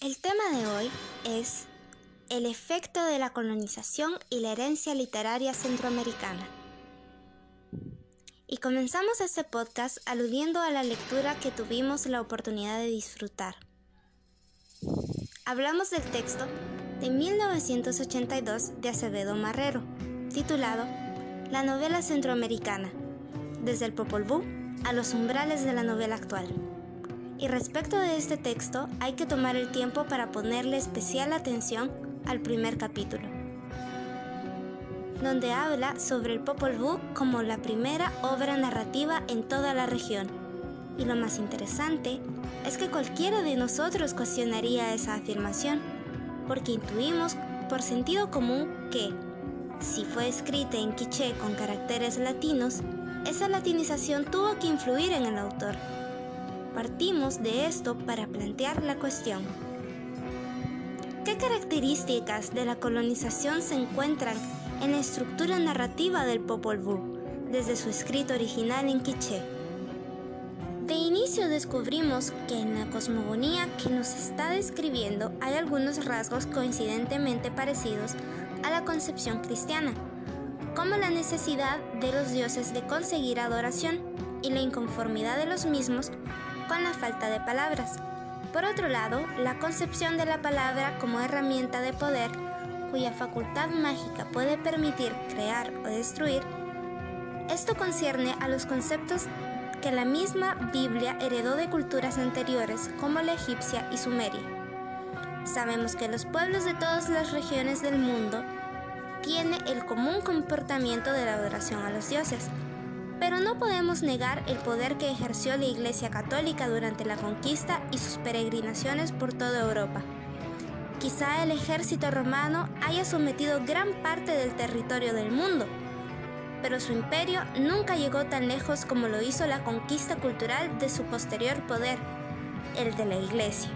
El tema de hoy es el efecto de la colonización y la herencia literaria centroamericana. Y comenzamos este podcast aludiendo a la lectura que tuvimos la oportunidad de disfrutar. Hablamos del texto de 1982 de Acevedo Marrero, titulado La novela centroamericana, desde el Popol Vuh a los umbrales de la novela actual. Y respecto de este texto, hay que tomar el tiempo para ponerle especial atención al primer capítulo, donde habla sobre el Popol Vuh como la primera obra narrativa en toda la región. Y lo más interesante es que cualquiera de nosotros cuestionaría esa afirmación, porque intuimos por sentido común que, si fue escrita en quiché con caracteres latinos, esa latinización tuvo que influir en el autor. Partimos de esto para plantear la cuestión. ¿Qué características de la colonización se encuentran en la estructura narrativa del Popol Vuh desde su escrito original en quiché? De inicio descubrimos que en la cosmogonía que nos está describiendo hay algunos rasgos coincidentemente parecidos a la concepción cristiana como la necesidad de los dioses de conseguir adoración y la inconformidad de los mismos con la falta de palabras. Por otro lado, la concepción de la palabra como herramienta de poder, cuya facultad mágica puede permitir crear o destruir, esto concierne a los conceptos que la misma Biblia heredó de culturas anteriores como la egipcia y sumeria. Sabemos que los pueblos de todas las regiones del mundo tiene el común comportamiento de la adoración a los dioses. Pero no podemos negar el poder que ejerció la Iglesia Católica durante la conquista y sus peregrinaciones por toda Europa. Quizá el ejército romano haya sometido gran parte del territorio del mundo, pero su imperio nunca llegó tan lejos como lo hizo la conquista cultural de su posterior poder, el de la Iglesia.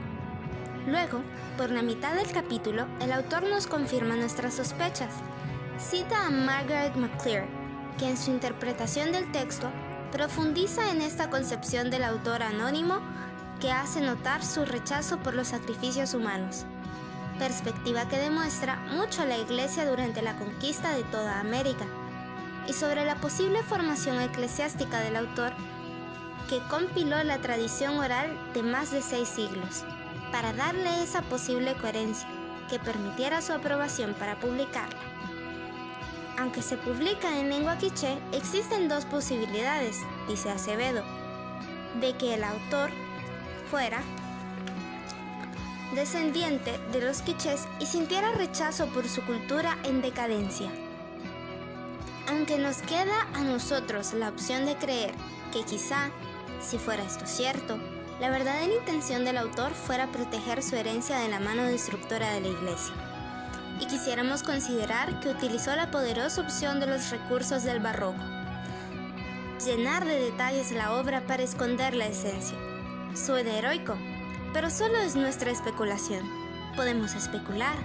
Luego, por la mitad del capítulo, el autor nos confirma nuestras sospechas. Cita a Margaret McClear, que en su interpretación del texto profundiza en esta concepción del autor anónimo que hace notar su rechazo por los sacrificios humanos, perspectiva que demuestra mucho la Iglesia durante la conquista de toda América, y sobre la posible formación eclesiástica del autor que compiló la tradición oral de más de seis siglos para darle esa posible coherencia que permitiera su aprobación para publicarla. Aunque se publica en lengua quiché, existen dos posibilidades, dice Acevedo, de que el autor fuera descendiente de los quichés y sintiera rechazo por su cultura en decadencia. Aunque nos queda a nosotros la opción de creer que quizá, si fuera esto cierto, la verdadera intención del autor fuera proteger su herencia de la mano destructora de la Iglesia. Y quisiéramos considerar que utilizó la poderosa opción de los recursos del barroco. Llenar de detalles la obra para esconder la esencia. Suena heroico, pero solo es nuestra especulación. Podemos especular,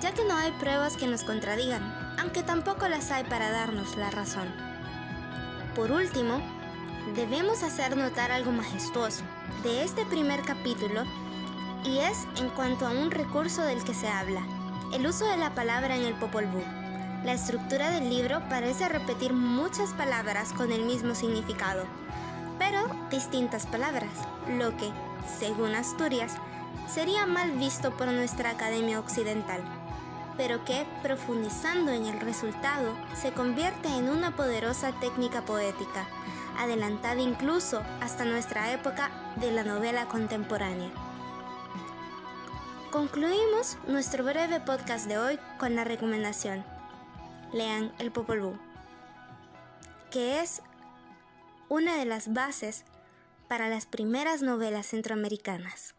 ya que no hay pruebas que nos contradigan, aunque tampoco las hay para darnos la razón. Por último, debemos hacer notar algo majestuoso de este primer capítulo y es en cuanto a un recurso del que se habla, el uso de la palabra en el Popol Vuh. La estructura del libro parece repetir muchas palabras con el mismo significado, pero distintas palabras, lo que, según Asturias, sería mal visto por nuestra Academia Occidental, pero que, profundizando en el resultado, se convierte en una poderosa técnica poética adelantada incluso hasta nuestra época de la novela contemporánea. Concluimos nuestro breve podcast de hoy con la recomendación. Lean El Popol Vuh, que es una de las bases para las primeras novelas centroamericanas.